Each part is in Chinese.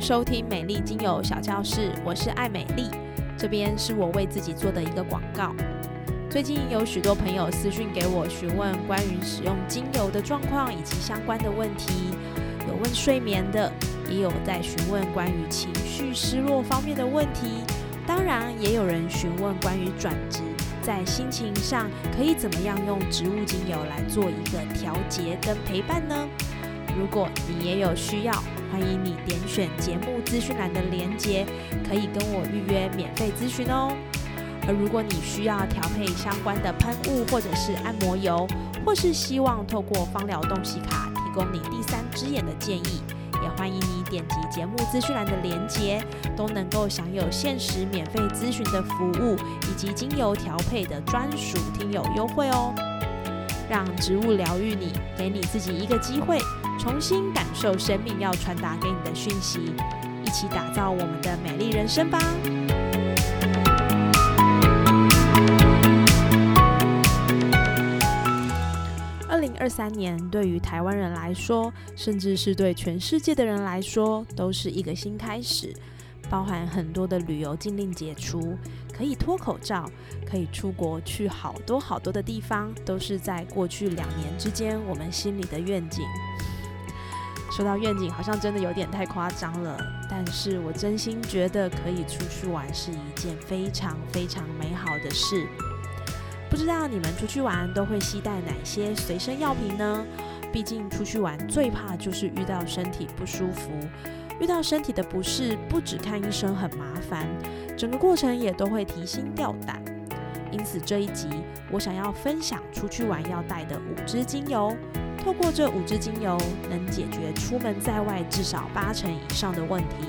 收听美丽精油小教室，我是爱美丽。这边是我为自己做的一个广告。最近有许多朋友私讯给我询问关于使用精油的状况以及相关的问题，有问睡眠的，也有在询问关于情绪失落方面的问题。当然，也有人询问关于转职，在心情上可以怎么样用植物精油来做一个调节跟陪伴呢？如果你也有需要，欢迎你点选节目资讯栏的连接，可以跟我预约免费咨询哦。而如果你需要调配相关的喷雾或者是按摩油，或是希望透过芳疗洞悉卡提供你第三只眼的建议，也欢迎你点击节目资讯栏的连接，都能够享有限时免费咨询的服务，以及精油调配的专属听友优惠哦。让植物疗愈你，给你自己一个机会。重新感受生命要传达给你的讯息，一起打造我们的美丽人生吧。二零二三年对于台湾人来说，甚至是对全世界的人来说，都是一个新开始，包含很多的旅游禁令解除，可以脱口罩，可以出国去好多好多的地方，都是在过去两年之间我们心里的愿景。说到愿景，好像真的有点太夸张了。但是我真心觉得，可以出去玩是一件非常非常美好的事。不知道你们出去玩都会携带哪些随身药品呢？毕竟出去玩最怕就是遇到身体不舒服，遇到身体的不适，不止看医生很麻烦，整个过程也都会提心吊胆。因此这一集，我想要分享出去玩要带的五支精油。透过这五支精油，能解决出门在外至少八成以上的问题。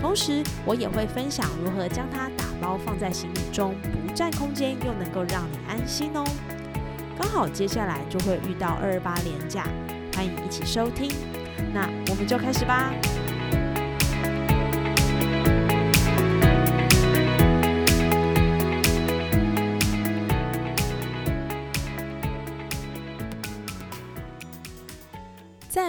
同时，我也会分享如何将它打包放在行李中，不占空间，又能够让你安心哦。刚好接下来就会遇到二二八连假，欢迎一起收听。那我们就开始吧。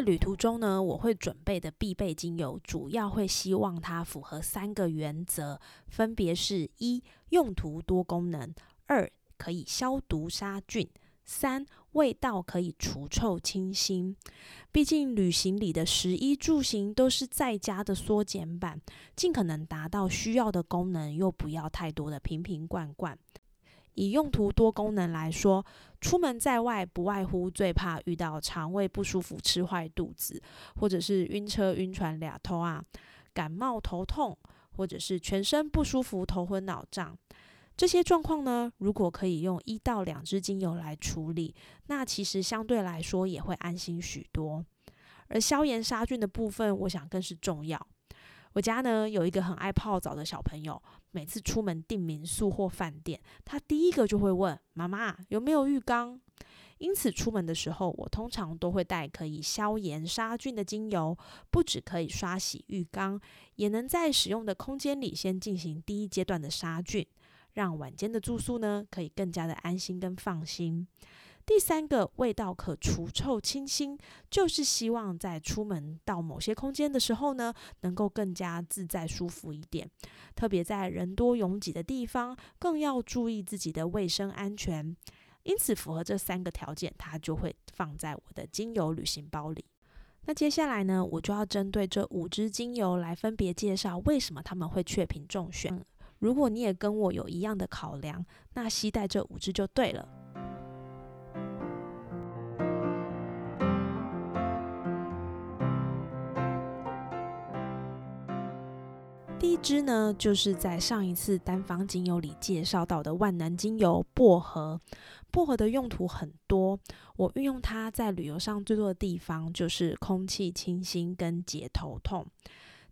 在旅途中呢，我会准备的必备精油，主要会希望它符合三个原则，分别是：一、用途多功能；二、可以消毒杀菌；三、味道可以除臭清新。毕竟旅行里的食衣住行都是在家的缩减版，尽可能达到需要的功能，又不要太多的瓶瓶罐罐。以用途多功能来说，出门在外不外乎最怕遇到肠胃不舒服、吃坏肚子，或者是晕车、晕船、俩头啊，感冒、头痛，或者是全身不舒服、头昏脑胀。这些状况呢，如果可以用一到两支精油来处理，那其实相对来说也会安心许多。而消炎杀菌的部分，我想更是重要。我家呢有一个很爱泡澡的小朋友。每次出门订民宿或饭店，他第一个就会问妈妈有没有浴缸。因此，出门的时候，我通常都会带可以消炎杀菌的精油，不止可以刷洗浴缸，也能在使用的空间里先进行第一阶段的杀菌，让晚间的住宿呢可以更加的安心跟放心。第三个味道可除臭清新，就是希望在出门到某些空间的时候呢，能够更加自在舒服一点。特别在人多拥挤的地方，更要注意自己的卫生安全。因此，符合这三个条件，它就会放在我的精油旅行包里。那接下来呢，我就要针对这五支精油来分别介绍为什么他们会确品中选。如果你也跟我有一样的考量，那携带这五支就对了。第一支呢，就是在上一次单方精油里介绍到的万能精油薄荷。薄荷的用途很多，我运用它在旅游上最多的地方就是空气清新跟解头痛。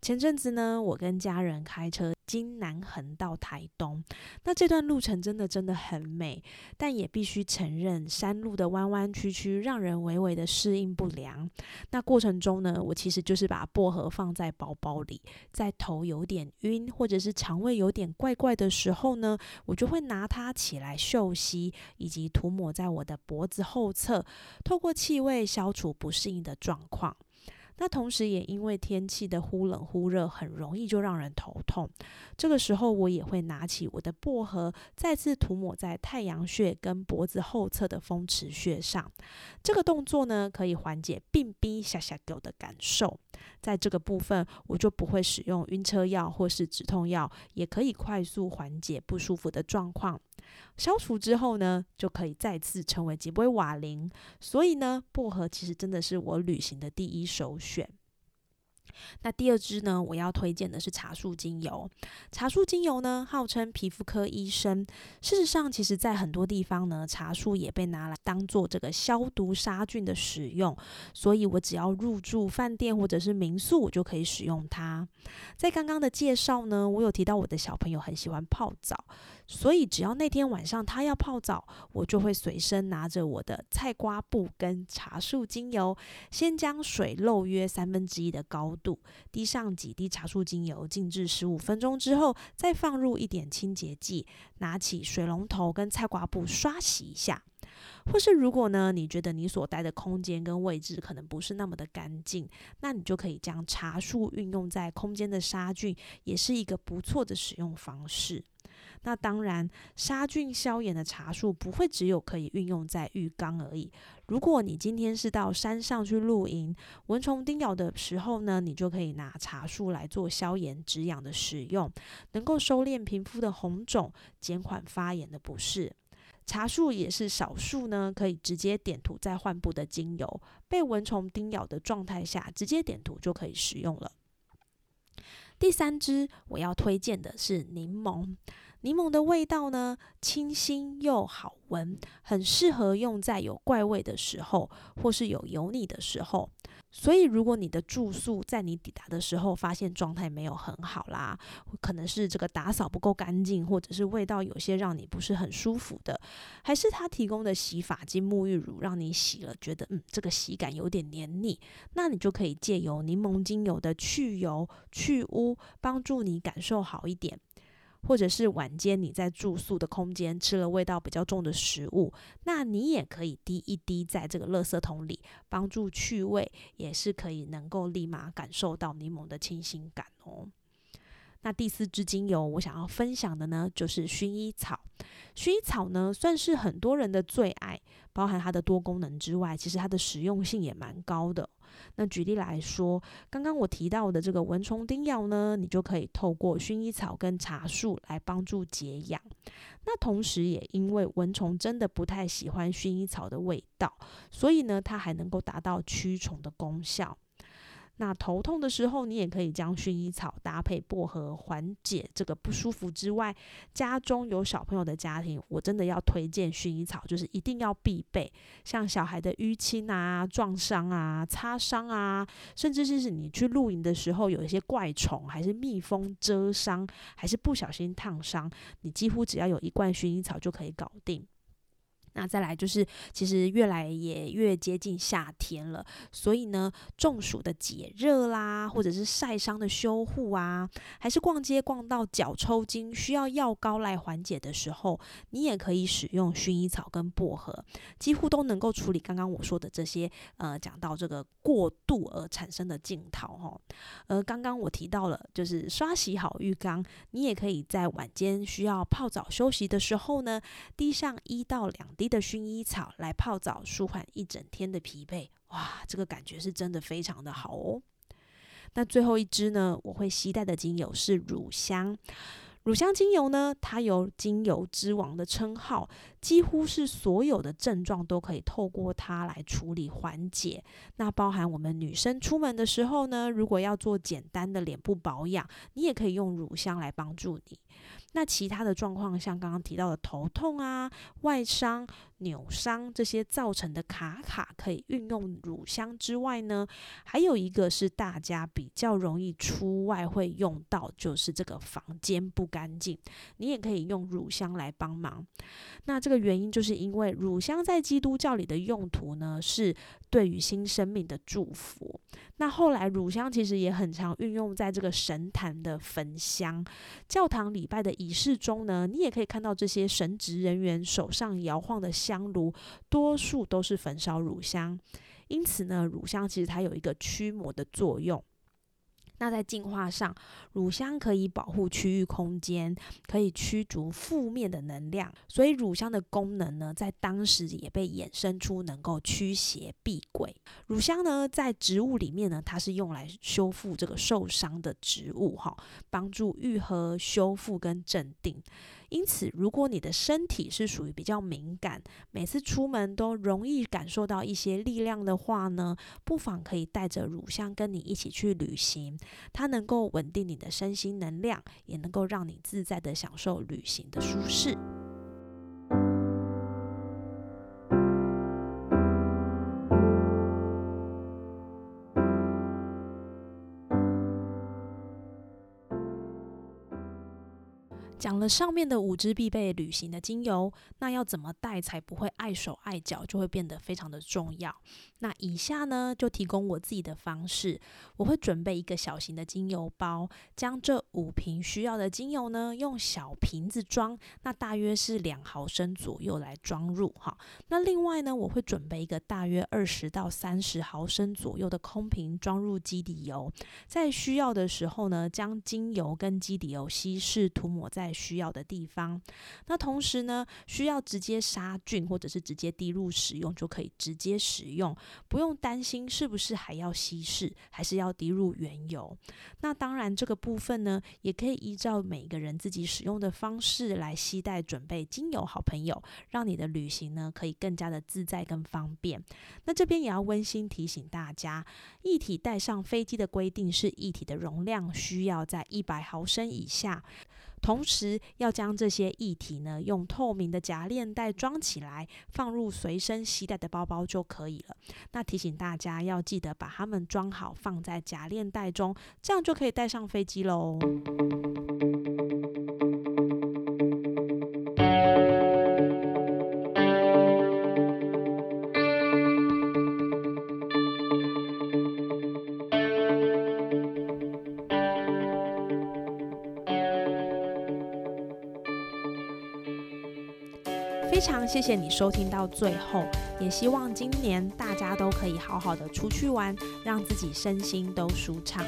前阵子呢，我跟家人开车经南横到台东，那这段路程真的真的很美，但也必须承认山路的弯弯曲曲让人微微的适应不良。那过程中呢，我其实就是把薄荷放在包包里，在头有点晕或者是肠胃有点怪怪的时候呢，我就会拿它起来嗅吸，以及涂抹在我的脖子后侧，透过气味消除不适应的状况。那同时，也因为天气的忽冷忽热，很容易就让人头痛。这个时候，我也会拿起我的薄荷，再次涂抹在太阳穴跟脖子后侧的风池穴上。这个动作呢，可以缓解病逼下下狗的感受。在这个部分，我就不会使用晕车药或是止痛药，也可以快速缓解不舒服的状况。消除之后呢，就可以再次成为吉波瓦林。所以呢，薄荷其实真的是我旅行的第一首选。那第二支呢，我要推荐的是茶树精油。茶树精油呢，号称皮肤科医生。事实上，其实在很多地方呢，茶树也被拿来当做这个消毒杀菌的使用。所以我只要入住饭店或者是民宿，我就可以使用它。在刚刚的介绍呢，我有提到我的小朋友很喜欢泡澡。所以，只要那天晚上他要泡澡，我就会随身拿着我的菜瓜布跟茶树精油，先将水漏约三分之一的高度，滴上几滴茶树精油，静置十五分钟之后，再放入一点清洁剂，拿起水龙头跟菜瓜布刷洗一下。或是如果呢，你觉得你所待的空间跟位置可能不是那么的干净，那你就可以将茶树运用在空间的杀菌，也是一个不错的使用方式。那当然，杀菌消炎的茶树不会只有可以运用在浴缸而已。如果你今天是到山上去露营，蚊虫叮咬的时候呢，你就可以拿茶树来做消炎止痒的使用，能够收敛皮肤的红肿，减缓发炎的不适。茶树也是少数呢，可以直接点涂在患部的精油，被蚊虫叮咬的状态下，直接点涂就可以使用了。第三支我要推荐的是柠檬。柠檬的味道呢，清新又好闻，很适合用在有怪味的时候，或是有油腻的时候。所以，如果你的住宿在你抵达的时候发现状态没有很好啦，可能是这个打扫不够干净，或者是味道有些让你不是很舒服的，还是他提供的洗发精、沐浴乳让你洗了觉得嗯这个洗感有点黏腻，那你就可以借由柠檬精油的去油去污，帮助你感受好一点。或者是晚间你在住宿的空间吃了味道比较重的食物，那你也可以滴一滴在这个垃圾桶里，帮助去味，也是可以能够立马感受到柠檬的清新感哦。那第四支精油我想要分享的呢，就是薰衣草。薰衣草呢，算是很多人的最爱，包含它的多功能之外，其实它的实用性也蛮高的。那举例来说，刚刚我提到的这个蚊虫叮咬呢，你就可以透过薰衣草跟茶树来帮助解痒。那同时也因为蚊虫真的不太喜欢薰衣草的味道，所以呢，它还能够达到驱虫的功效。那头痛的时候，你也可以将薰衣草搭配薄荷缓解这个不舒服之外，家中有小朋友的家庭，我真的要推荐薰衣草，就是一定要必备。像小孩的淤青啊、撞伤啊、擦伤啊，甚至是你去露营的时候有一些怪虫，还是蜜蜂蛰伤，还是不小心烫伤，你几乎只要有一罐薰衣草就可以搞定。那再来就是，其实越来也越接近夏天了，所以呢，中暑的解热啦，或者是晒伤的修护啊，还是逛街逛到脚抽筋需要药膏来缓解的时候，你也可以使用薰衣草跟薄荷，几乎都能够处理刚刚我说的这些，呃，讲到这个过度而产生的镜头哈。呃，刚刚我提到了，就是刷洗好浴缸，你也可以在晚间需要泡澡休息的时候呢，滴上一到两滴。的薰衣草来泡澡，舒缓一整天的疲惫，哇，这个感觉是真的非常的好哦。那最后一支呢，我会携带的精油是乳香。乳香精油呢，它有精油之王的称号，几乎是所有的症状都可以透过它来处理缓解。那包含我们女生出门的时候呢，如果要做简单的脸部保养，你也可以用乳香来帮助你。那其他的状况，像刚刚提到的头痛啊、外伤、扭伤这些造成的卡卡，可以运用乳香之外呢，还有一个是大家比较容易出外会用到，就是这个房间不干净，你也可以用乳香来帮忙。那这个原因就是因为乳香在基督教里的用途呢，是对于新生命的祝福。那后来乳香其实也很常运用在这个神坛的焚香、教堂礼拜的仪式中呢。你也可以看到这些神职人员手上摇晃的香炉，多数都是焚烧乳香。因此呢，乳香其实它有一个驱魔的作用。那在进化上，乳香可以保护区域空间，可以驱逐负面的能量，所以乳香的功能呢，在当时也被衍生出能够驱邪避鬼。乳香呢，在植物里面呢，它是用来修复这个受伤的植物，哈，帮助愈合、修复跟镇定。因此，如果你的身体是属于比较敏感，每次出门都容易感受到一些力量的话呢，不妨可以带着乳香跟你一起去旅行，它能够稳定你的身心能量，也能够让你自在的享受旅行的舒适。讲了上面的五支必备旅行的精油，那要怎么带才不会碍手碍脚，就会变得非常的重要。那以下呢，就提供我自己的方式，我会准备一个小型的精油包，将这五瓶需要的精油呢，用小瓶子装，那大约是两毫升左右来装入哈。那另外呢，我会准备一个大约二十到三十毫升左右的空瓶，装入基底油，在需要的时候呢，将精油跟基底油稀释涂抹在。需要的地方，那同时呢，需要直接杀菌或者是直接滴入使用，就可以直接使用，不用担心是不是还要稀释，还是要滴入原油。那当然，这个部分呢，也可以依照每个人自己使用的方式来携带准备精油，好朋友，让你的旅行呢可以更加的自在跟方便。那这边也要温馨提醒大家，液体带上飞机的规定是液体的容量需要在一百毫升以下。同时要将这些液体呢，用透明的夹链袋装起来，放入随身携带的包包就可以了。那提醒大家要记得把它们装好，放在夹链袋中，这样就可以带上飞机喽。非常谢谢你收听到最后，也希望今年大家都可以好好的出去玩，让自己身心都舒畅。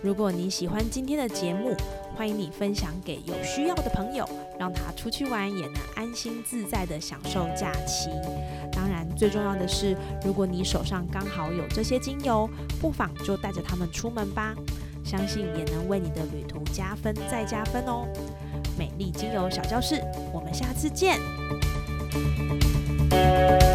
如果你喜欢今天的节目，欢迎你分享给有需要的朋友，让他出去玩也能安心自在的享受假期。当然，最重要的是，如果你手上刚好有这些精油，不妨就带着它们出门吧，相信也能为你的旅途加分再加分哦。美丽精油小教室，我们下次见。Música